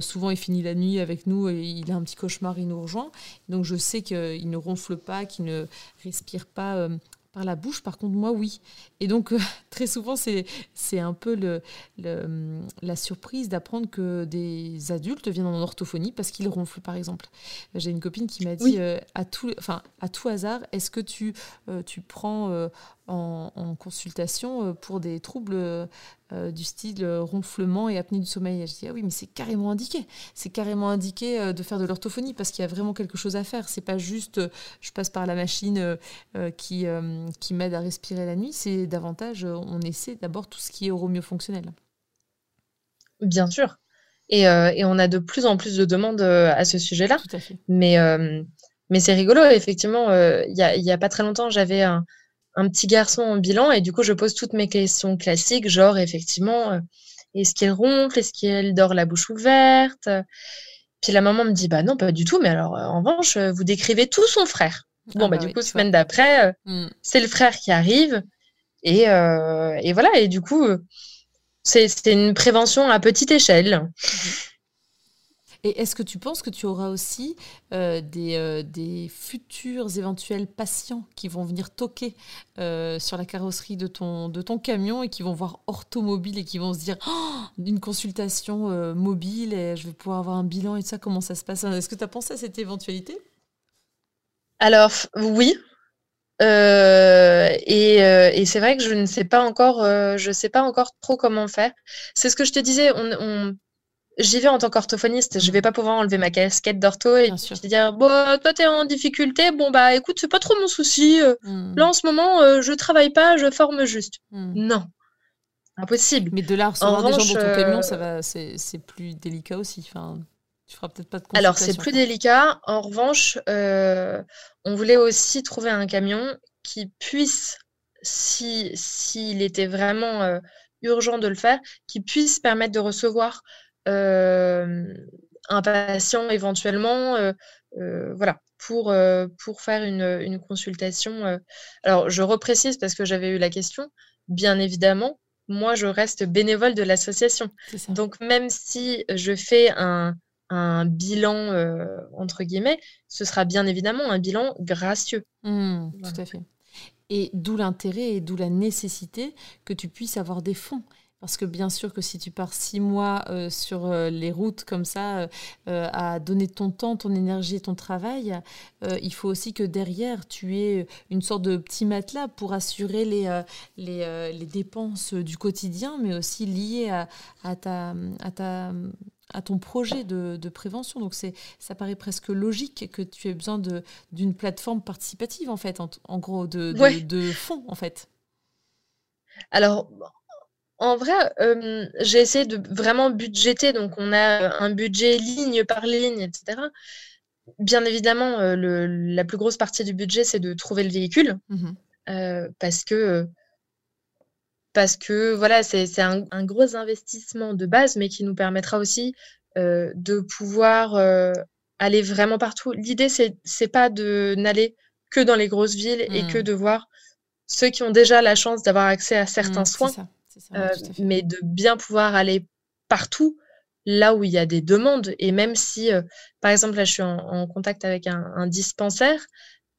souvent il finit la nuit nuit avec nous et il a un petit cauchemar, il nous rejoint. Donc je sais qu'il ne ronfle pas, qu'il ne respire pas euh, par la bouche. Par contre, moi, oui. Et donc, euh, [LAUGHS] très souvent, c'est, c'est un peu le, la surprise d'apprendre que des adultes viennent en orthophonie parce qu'ils ronflent, par exemple. J'ai une copine qui m'a dit, euh, à, tout, enfin, à tout hasard, est-ce que tu, tu prends en, consultation euh, pour des troubles euh, du style euh, ronflement et apnée du sommeil. Et je dis ah oui mais c'est carrément indiqué, c'est carrément indiqué de faire de l'orthophonie parce qu'il y a vraiment quelque chose à faire. C'est pas juste je passe par la machine qui, qui m'aide à respirer la nuit, c'est davantage on essaie d'abord tout ce qui est fonctionnel Bien sûr. Et, et, on a de plus en plus de demandes à ce sujet-là. Mais, mais c'est rigolo, effectivement, il n'y a, y a, pas très longtemps, j'avais un, un petit garçon en bilan et du coup je pose toutes mes questions classiques, genre effectivement, euh, est-ce qu'il ronfle, est-ce qu'il dort la bouche ouverte? Puis la maman me dit bah non pas du tout, mais alors euh, en revanche vous décrivez tout son frère. Bon ah bah, bah, du coup semaine d'après euh, mmh. c'est le frère qui arrive et, et voilà et du coup c'est une prévention à petite échelle. Mmh. Et est-ce que tu penses que tu auras aussi euh, des, euh, des, futurs éventuels patients qui vont venir toquer euh, sur la carrosserie de ton, camion et qui vont voir orthomobile et qui vont se dire oh, une consultation mobile et je vais pouvoir avoir un bilan et tout ça, comment ça se passe? Est-ce que tu as pensé à cette éventualité? Alors oui, et, c'est vrai que je ne sais pas encore, je sais pas encore trop comment faire. C'est ce que je te disais. J'y vais en tant qu'orthophoniste, je vais pas pouvoir enlever ma casquette d'ortho et te dire bon toi t'es en difficulté, bon bah écoute c'est pas trop mon souci. Euh, hmm. Là en ce moment euh, je travaille pas, je forme juste. Hmm. Non, impossible. Mais de là recevoir des gens dans ton camion, ça va, c'est plus délicat aussi. Enfin, tu feras peut-être pas de Alors c'est plus délicat. En revanche, euh, on voulait aussi trouver un camion qui puisse, si s'il était vraiment urgent de le faire, qui puisse permettre de recevoir euh, un patient éventuellement, euh, euh, voilà, pour, pour faire une, une consultation. Alors, je reprécise parce que j'avais eu la question. Bien évidemment, moi, je reste bénévole de l'association. Donc, même si je fais un, un bilan, entre guillemets, ce sera bien évidemment un bilan gracieux. Mmh, tout à fait. Et d'où l'intérêt et d'où la nécessité que tu puisses avoir des fonds. Parce que bien sûr que si tu pars six mois euh, sur euh, les routes comme ça, euh, à donner ton temps, ton énergie et ton travail, il faut aussi que derrière, tu aies une sorte de petit matelas pour assurer les, les, les dépenses du quotidien, mais aussi liées à, à, ta, à, ta, à ton projet de, de prévention. Donc c'est, ça paraît presque logique que tu aies besoin d'une plateforme participative, en fait, en, gros, de, de, de fonds, en fait. Alors, en vrai, euh, j'ai essayé de vraiment budgéter. Donc, on a un budget ligne par ligne, etc. Bien évidemment, euh, la plus grosse partie du budget, c'est de trouver le véhicule. Mmh euh, parce que, parce que voilà, c'est un, gros investissement de base, mais qui nous permettra aussi de pouvoir aller vraiment partout. L'idée, c'est pas de n'aller que dans les grosses villes et que mmh. de voir ceux qui ont déjà la chance d'avoir accès à certains mmh, soins euh, mais de bien pouvoir aller partout là où il y a des demandes. Et même si, euh, par exemple, là, je suis en, contact avec un, dispensaire,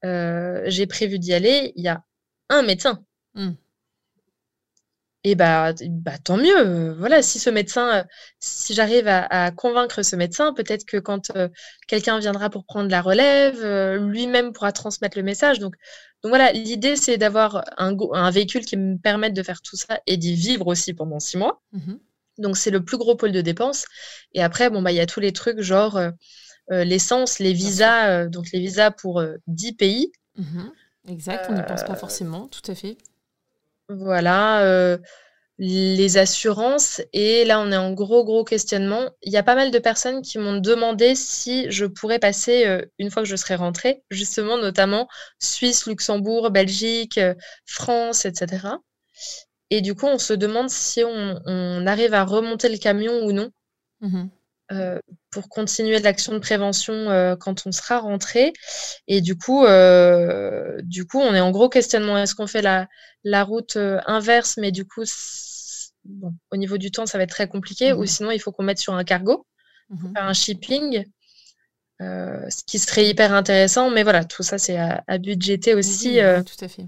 euh, j'ai prévu d'y aller, il y a un médecin. Mmh. Et bah, bah, tant mieux. Voilà, si ce médecin, si j'arrive à, convaincre ce médecin, peut-être que quand quelqu'un viendra pour prendre la relève, lui-même pourra transmettre le message. Donc, donc voilà, l'idée, c'est d'avoir un, un, véhicule qui me permette de faire tout ça et d'y vivre aussi pendant six mois. Mmh Donc c'est le plus gros pôle de dépenses. Et après, bon, bah, il y a tous les trucs genre euh, euh, l'essence, les visas, euh, donc les visas pour 10 pays. Mmh exact, on n'y pense pas forcément, tout à fait. Voilà les assurances. Et là, on est en gros, gros questionnement. Il y a pas mal de personnes qui m'ont demandé si je pourrais passer, euh, une fois que je serai rentrée, justement, notamment Suisse, Luxembourg, Belgique, euh, France, etc. Et du coup, on se demande si on, arrive à remonter le camion ou non. Mmh euh, pour continuer l'action de prévention quand on sera rentré. Et du coup, du coup, on est en gros questionnement. Est-ce qu'on fait la, la route inverse, mais du coup, au niveau du temps, ça va être très compliqué. Ou mmh sinon, il faut qu'on mette sur un cargo, mmh faire un shipping, euh, ce qui serait hyper intéressant. Mais voilà, tout ça, c'est à, budgéter aussi. Euh. tout à fait.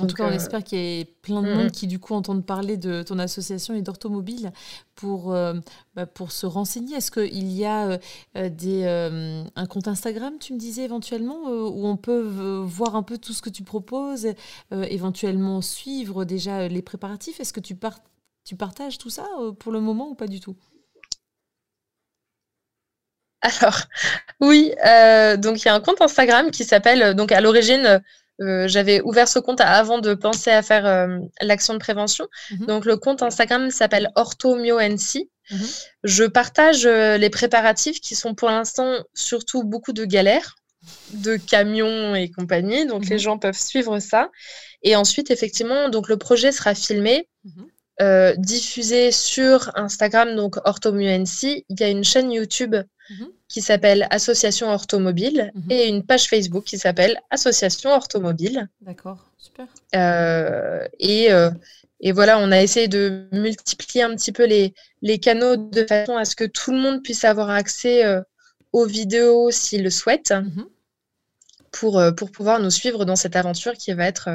En tout cas, on euh, espère qu'il y ait plein de mmh, monde qui, du coup, entendent parler de ton association et d'Orthomobile pour, bah, pour se renseigner. Est-ce qu'il y a des, un compte Instagram, tu me disais éventuellement, où on peut voir un peu tout ce que tu proposes, éventuellement suivre déjà les préparatifs? Est-ce que tu, tu partages tout ça pour le moment ou pas du tout? Alors, oui, donc il y a un compte Instagram qui s'appelle, donc à l'origine, euh, j'avais ouvert ce compte avant de penser à faire euh, l'action de prévention. Mhm. Donc, le compte Instagram s'appelle OrthoMyoNC. Mhm. Je partage euh, les préparatifs qui sont pour l'instant surtout beaucoup de galères, de camions et compagnie. Donc, les mhm. gens peuvent suivre ça. Et ensuite, effectivement, donc le projet sera filmé. diffusé sur Instagram, donc OrthoMyoNC. Il y a une chaîne YouTube qui s'appelle Association Orthomobile mhm. et une page Facebook qui s'appelle Association Orthomobile. D'accord, super. Euh, et, euh, et, voilà, on a essayé de multiplier un petit peu les, les, canaux de façon à ce que tout le monde puisse avoir accès euh, aux vidéos s'il le souhaite mhm. pour, pour pouvoir nous suivre dans cette aventure qui va être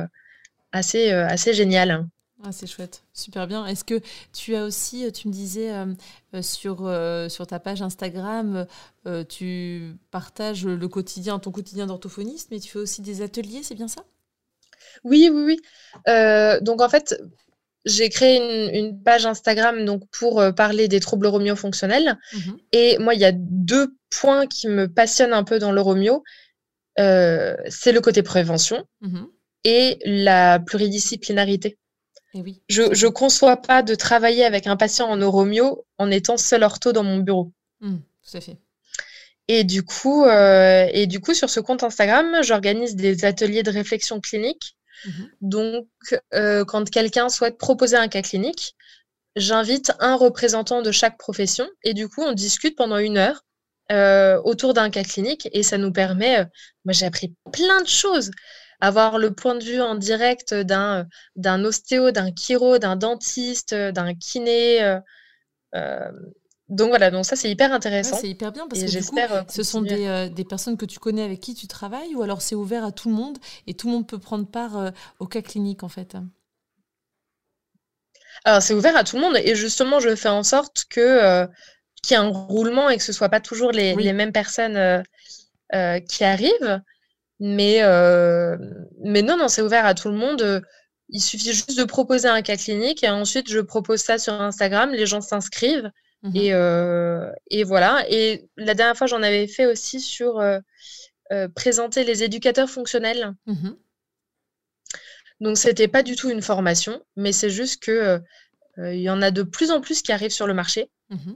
assez, assez géniale. Ah, c'est chouette, super bien. Est-ce que tu as aussi, tu me disais euh, euh, sur, euh, sur ta page Instagram, tu partages le quotidien, ton quotidien d'orthophoniste, mais tu fais aussi des ateliers, c'est bien ça? Oui, oui, oui. donc en fait, j'ai créé une, page Instagram donc, pour parler des troubles romio-fonctionnels. Mmh Et moi, il y a deux points qui me passionnent un peu dans le romio. c'est le côté prévention mmh et la pluridisciplinarité. Eh je ne conçois pas de travailler avec un patient en neuromio en étant seul ortho dans mon bureau. Mmh, tout à fait. Et du coup, euh, et du coup, sur ce compte Instagram, j'organise des ateliers de réflexion clinique. Mmh Donc, euh, quand quelqu'un souhaite proposer un cas clinique, j'invite un représentant de chaque profession et du coup, on discute pendant une heure euh, autour d'un cas clinique et ça nous permet. moi, j'ai appris plein de choses avoir le point de vue en direct d'un, d'un ostéo, d'un chiro, d'un dentiste, d'un kiné, euh, euh, donc voilà, donc ça c'est hyper intéressant. c'est hyper bien parce que j'espère euh, ce sont des, des, personnes que tu connais avec qui tu travailles ou alors c'est ouvert à tout le monde et tout le monde peut prendre part au cas clinique en fait? Alors c'est ouvert à tout le monde et justement je fais en sorte que qu'il y ait un roulement et que ce soit pas toujours les, les mêmes personnes qui arrivent. Mais, mais non, non, c'est ouvert à tout le monde. Il suffit juste de proposer un cas clinique et ensuite je propose ça sur Instagram, les gens s'inscrivent mmh et, euh, et, voilà. Et la dernière fois, j'en avais fait aussi sur euh, euh, présenter les éducateurs fonctionnels. Mmh Donc, c'était pas du tout une formation, mais c'est juste que il y en a de plus en plus qui arrivent sur le marché. Mmh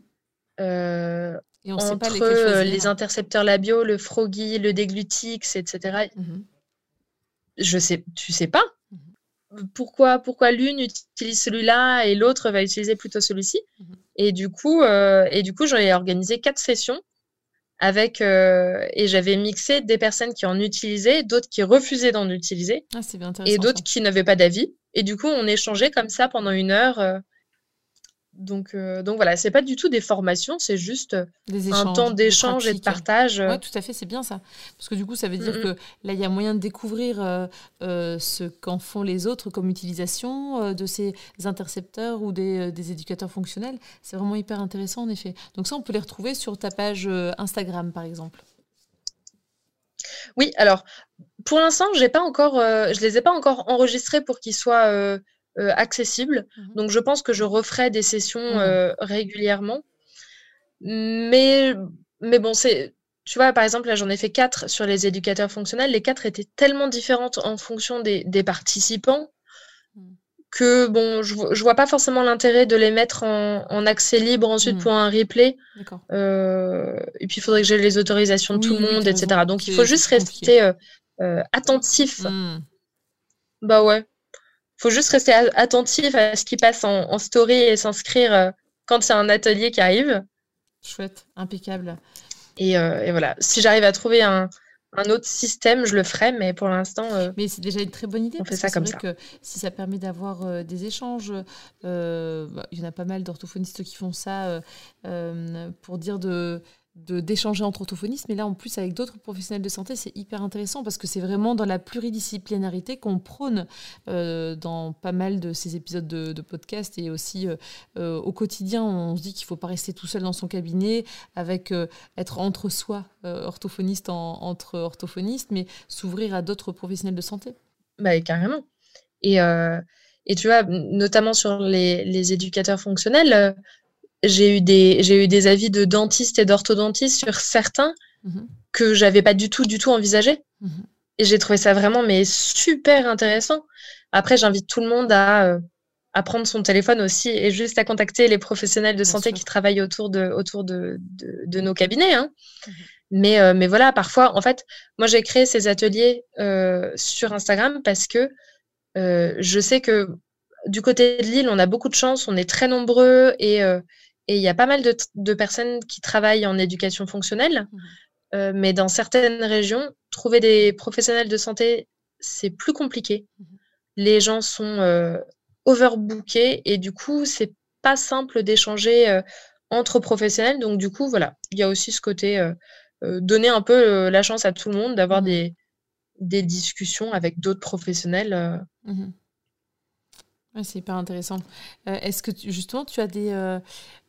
et on entre pas les intercepteurs labiaux, le froggy, le déglutix, etc. Je sais, tu sais pas pourquoi, pourquoi l'une utilise celui-là et l'autre va utiliser plutôt celui-ci? Mhm. Et du coup, euh, et du coup, j'ai organisé quatre sessions avec euh, et j'avais mixé des personnes qui en utilisaient, d'autres qui refusaient d'en utiliser, ah, et d'autres qui n'avaient pas d'avis. Et du coup, on échangeait comme ça pendant une heure. Euh, donc, euh, donc voilà, c'est pas du tout des formations, c'est juste euh, un temps d'échange et de partage. Oui, tout à fait, c'est bien ça. Parce que du coup, ça veut dire que là, il y a moyen de découvrir euh, ce qu'en font les autres comme utilisation de ces intercepteurs ou des, des éducateurs fonctionnels. C'est vraiment hyper intéressant, en effet. Donc ça, on peut les retrouver sur ta page Instagram, par exemple. Oui, alors, pour l'instant, j'ai pas encore, je les ai pas encore enregistrés pour qu'ils soient euh, accessible. Mmh Donc je pense que je referai des sessions mmh. euh, régulièrement. Mais, mais bon, c'est. Tu vois, par exemple, là, j'en ai fait quatre sur les éducateurs fonctionnels. Les quatre étaient tellement différentes en fonction des, participants mmh. que, bon, je, je vois pas forcément l'intérêt de les mettre en, accès libre ensuite pour un replay. Euh, et puis, il faudrait que j'ai les autorisations de tout le monde, etc. Donc, il faut juste rester attentif. Bah ouais faut juste rester attentif à ce qui passe en, story et s'inscrire euh, quand c'est un atelier qui arrive. Chouette, impeccable. Et, euh, voilà, si j'arrive à trouver un, autre système, je le ferai, mais pour l'instant. Euh, mais c'est déjà une très bonne idée. On fait ça comme ça. Que si ça permet d'avoir des échanges, bah, il y en a pas mal d'orthophonistes qui font ça pour dire de d'échanger entre orthophonistes, mais là en plus avec d'autres professionnels de santé, c'est hyper intéressant parce que c'est vraiment dans la pluridisciplinarité qu'on prône euh, dans pas mal de ces épisodes de, podcast et aussi euh, euh, au quotidien, on se dit qu'il ne faut pas rester tout seul dans son cabinet avec être entre soi, orthophoniste entre orthophonistes, mais s'ouvrir à d'autres professionnels de santé. Bah, carrément. Et, et tu vois, notamment sur les, les éducateurs fonctionnels, j'ai eu des j'ai eu des avis de dentistes et d'orthodontistes sur certains mhm. que j'avais pas du tout du tout envisagé mhm. et j'ai trouvé ça vraiment mais super intéressant après j'invite tout le monde à, euh, à prendre son téléphone aussi et juste à contacter les professionnels de santé qui travaillent autour de autour de, de, nos cabinets hein. Mhm. mais euh, mais voilà parfois en fait moi j'ai créé ces ateliers euh, sur Instagram parce que je sais que du côté de Lille, on a beaucoup de chance, on est très nombreux et, et il y a pas mal de, personnes qui travaillent en éducation fonctionnelle, mmh euh, mais dans certaines régions, trouver des professionnels de santé, c'est plus compliqué. Mmh Les gens sont euh, overbookés et du coup, c'est pas simple d'échanger euh, entre professionnels. Donc, du coup, voilà, il y a aussi ce côté donner un peu la chance à tout le monde d'avoir mmh des, des discussions avec d'autres professionnels c'est hyper intéressant. Euh, est-ce que justement tu as des, euh,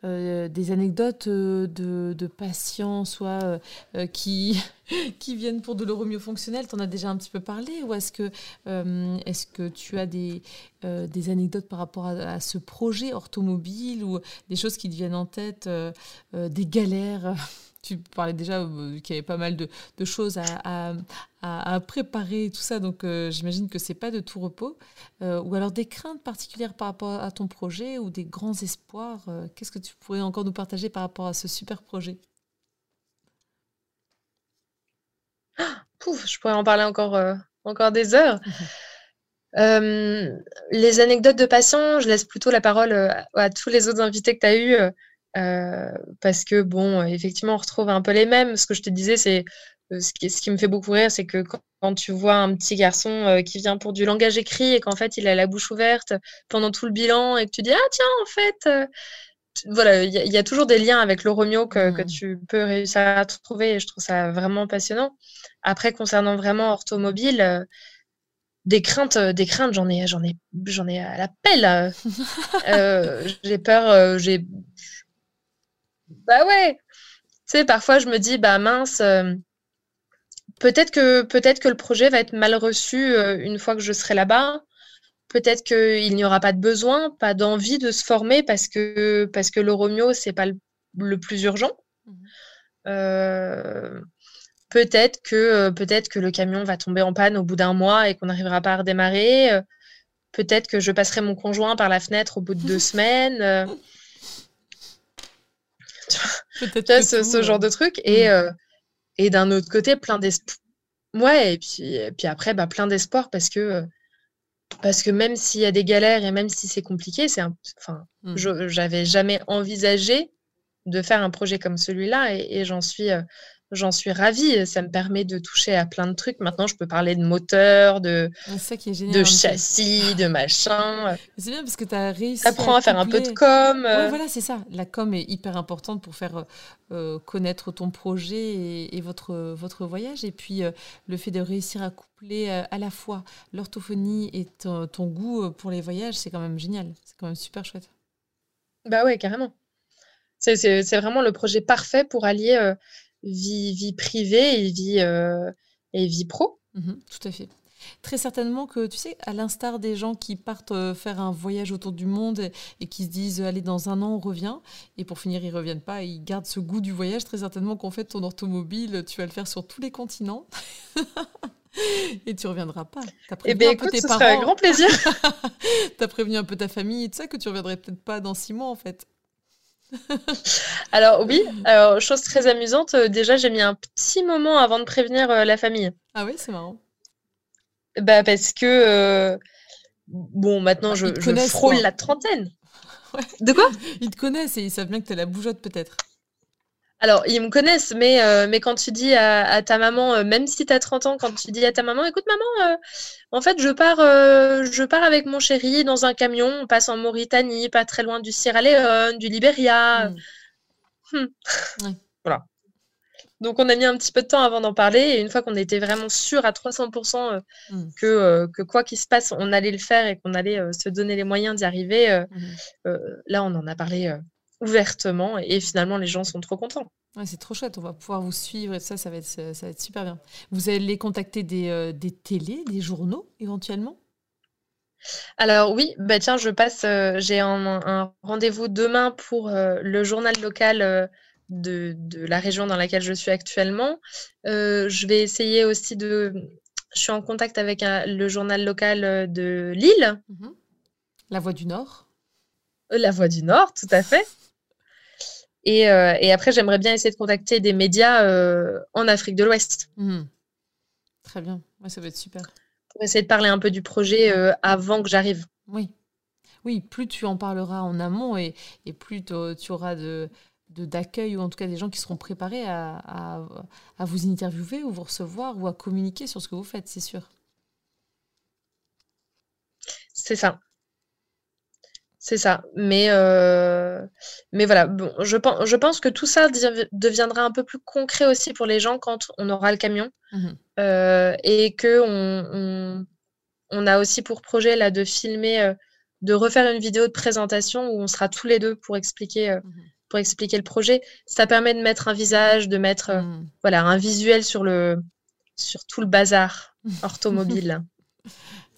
euh, des anecdotes de, patients, soit qui, [LAUGHS] qui viennent pour de l'euromyofonctionnel Tu en as déjà un petit peu parlé? Ou est-ce que, est que tu as des, des anecdotes par rapport à, ce projet orthomobile ou des choses qui te viennent en tête, des galères? [LAUGHS] tu parlais déjà euh, qu'il y avait pas mal de, choses à, préparer et tout ça, donc euh, j'imagine que c'est pas de tout repos. Euh, ou alors des craintes particulières par rapport à ton projet ou des grands espoirs. Qu'est-ce que tu pourrais encore nous partager par rapport à ce super projet? Pouf, je pourrais en parler encore, encore des heures. [LAUGHS] les anecdotes de patients, je laisse plutôt la parole à tous les autres invités que tu as eus euh, parce que, bon, effectivement, on retrouve un peu les mêmes. Ce que je te disais, c'est euh, ce qui, ce qui me fait beaucoup rire, c'est que quand, tu vois un petit garçon euh, qui vient pour du langage écrit et qu'en fait, il a la bouche ouverte pendant tout le bilan et que tu dis, ah tiens, en fait, voilà, il y, a toujours des liens avec le Romeo que, que, mmh. tu peux réussir à trouver et je trouve ça vraiment passionnant. Après, concernant vraiment orthomobile, des craintes, des craintes, j'en ai, j'en ai, j'en ai à la pelle. [LAUGHS] j'ai peur, j'ai. Bah ouais. Tu sais, parfois je me dis, bah mince, peut-être que peut-être que le projet va être mal reçu une fois que je serai là-bas. Peut-être qu'il n'y aura pas de besoin, pas d'envie de se former parce que, parce que le Romeo, ce n'est pas le, plus urgent. Mhm. Euh, peut-être que, euh, peut que le camion va tomber en panne au bout d'un mois et qu'on n'arrivera pas à redémarrer. Euh, peut-être que je passerai mon conjoint par la fenêtre au bout de deux [LAUGHS] semaines. [LAUGHS] Peut-être ce, ce, genre de truc. Et, mhm. et d'un autre côté, plein d'espoir. Ouais, et puis, et puis après, bah, plein d'espoir parce que parce que même s'il y a des galères et même si c'est compliqué, c'est enfin, je j'avais jamais envisagé de faire un projet comme celui-là et, j'en suis, euh, j'en suis ravie. Ça me permet de toucher à plein de trucs. Maintenant, je peux parler de moteur, de, de châssis, de machin. C'est bien parce que tu as réussi. Apprends à, faire un peu de com. Euh. voilà, c'est ça. La com est hyper importante pour faire euh, connaître ton projet et, votre, votre voyage. Et puis, euh, le fait de réussir à coupler à la fois l'orthophonie et ton, goût pour les voyages, c'est quand même génial. C'est quand même super chouette. Bah ouais, carrément. C'est vraiment le projet parfait pour allier vie, vie privée et vie, euh, et vie pro. Mhm, tout à fait. Très certainement que, tu sais, à l'instar des gens qui partent euh, faire un voyage autour du monde et, qui se disent, allez, dans un an, on revient, et pour finir, ils ne reviennent pas, ils gardent ce goût du voyage, très certainement qu'en fait, ton automobile, tu vas le faire sur tous les continents. [LAUGHS] et tu reviendras pas. As eh bien, écoute, ce Sera un grand plaisir. [LAUGHS] tu as prévenu un peu ta famille et tout ça, que tu reviendrais peut-être pas dans six mois, en fait. [LAUGHS] alors oui, alors chose très amusante, euh, déjà j'ai mis un petit moment avant de prévenir euh, la famille. Ah oui, c'est marrant. Bah parce que euh, bon maintenant bah, je, frôle la trentaine. [LAUGHS] De quoi? Ils te connaissent et ils savent bien que tu as la bougeotte peut-être. Alors, ils me connaissent, mais, euh, mais quand tu dis à, ta maman, euh, même si tu as 30 ans, quand tu dis à ta maman, écoute maman, euh, en fait, je pars, je pars avec mon chéri dans un camion, on passe en Mauritanie, pas très loin du Sierra Leone, du Liberia. Hmm. Hmm. Voilà. Donc, on a mis un petit peu de temps avant d'en parler, et une fois qu'on était vraiment sûr à 300% hmm. que, que quoi qu'il se passe, on allait le faire et qu'on allait se donner les moyens d'y arriver, là, on en a parlé ouvertement et finalement les gens sont trop contents. c'est trop chouette, on va pouvoir vous suivre et ça, ça va être, ça va être super bien. Vous allez contacter des, euh, des télés, des journaux éventuellement? Alors oui, bah tiens, je passe, euh, j'ai un, rendez-vous demain pour euh, le journal local de, de, la région dans laquelle je suis actuellement. je vais essayer aussi de... Je suis en contact avec le journal local de Lille. Mmh la Voix du Nord. La Voix du Nord, tout à fait. Euh, et, après, j'aimerais bien essayer de contacter des médias euh, en Afrique de l'Ouest. Mhm. Très bien, ça va être super. Pour essayer de parler un peu du projet euh, avant que j'arrive. Oui. Oui, plus tu en parleras en amont et, plus tu auras de d'accueil ou en tout cas des gens qui seront préparés à, à, vous interviewer ou vous recevoir ou à communiquer sur ce que vous faites, c'est sûr. C'est ça. C'est ça. Mais, euh, mais voilà, bon, je, pense, je pense que tout ça deviendra un peu plus concret aussi pour les gens quand on aura le camion. Mmh euh, et que on, on, a aussi pour projet là de filmer, euh, de refaire une vidéo de présentation où on sera tous les deux pour expliquer, mmh pour expliquer le projet. Ça permet de mettre un visage, de mettre mmh. voilà, un visuel sur, le, sur tout le bazar [LAUGHS] orthomobile.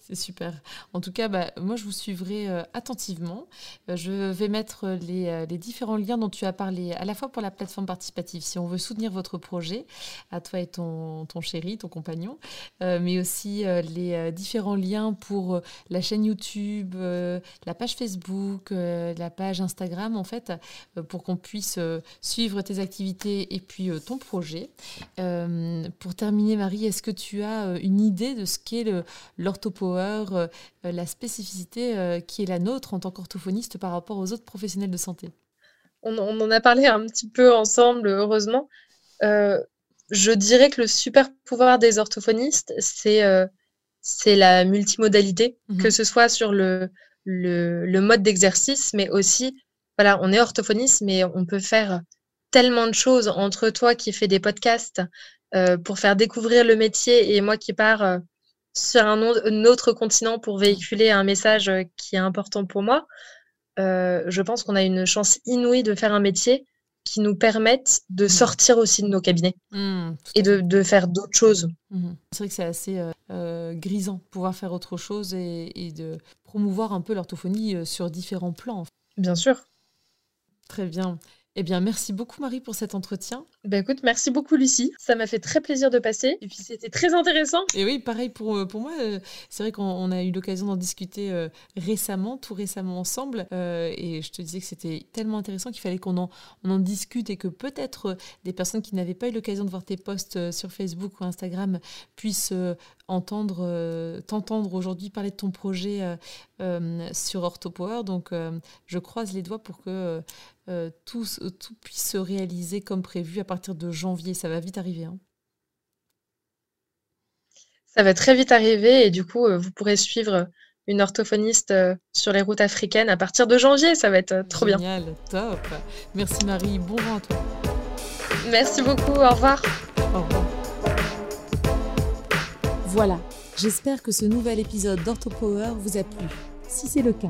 C'est super. En tout cas, bah, moi, je vous suivrai euh, attentivement. Euh, je vais mettre les, euh, les, différents liens dont tu as parlé, à la fois pour la plateforme participative, si on veut soutenir votre projet, à toi et ton, chéri, ton compagnon, mais aussi les différents liens pour la chaîne YouTube, la page Facebook, la page Instagram, en fait, pour qu'on puisse suivre tes activités et puis ton projet. pour terminer, Marie, est-ce que tu as une idée de ce qu'est l'orthopower euh, la spécificité euh, qui est la nôtre en tant qu'orthophoniste par rapport aux autres professionnels de santé on, en a parlé un petit peu ensemble, heureusement. Euh, je dirais que le super pouvoir des orthophonistes, c'est la multimodalité, mhm. que ce soit sur le, le, mode d'exercice, mais aussi voilà, on est orthophoniste, mais on peut faire tellement de choses entre toi qui fais des podcasts euh, pour faire découvrir le métier et moi qui pars euh, sur un, autre continent pour véhiculer un message euh, qui est important pour moi. je pense qu'on a une chance inouïe de faire un métier qui nous permette de mmh. sortir aussi de nos cabinets mmh, et de, faire d'autres choses. Mmh. C'est vrai que c'est assez grisant pouvoir faire autre chose et, et de promouvoir un peu l'orthophonie sur différents plans. Bien sûr. Très bien. Eh bien, merci beaucoup Marie pour cet entretien. Ben écoute, merci beaucoup Lucie. Ça m'a fait très plaisir de passer et puis c'était très intéressant. Et oui, pareil pour, euh, pour moi. Euh, c'est vrai qu'on a eu l'occasion d'en discuter euh, récemment, tout récemment ensemble. et je te disais que c'était tellement intéressant qu'il fallait qu'on en, on en discute et que peut-être des personnes qui n'avaient pas eu l'occasion de voir tes posts sur Facebook ou Instagram puissent entendre, t'entendre aujourd'hui parler de ton projet sur OrthoPower. Donc, je croise les doigts pour que tout, tout, puisse se réaliser comme prévu à partir de janvier. Ça va vite arriver. Hein. Ça va très vite arriver et du coup, euh, vous pourrez suivre une orthophoniste euh, sur les routes africaines à partir de janvier. Ça va être trop bien. Génial, top. Merci Marie, bon vent à toi. Merci beaucoup, au revoir. Au revoir. Voilà, j'espère que ce nouvel épisode d'OrthoPower vous a plu. Si c'est le cas,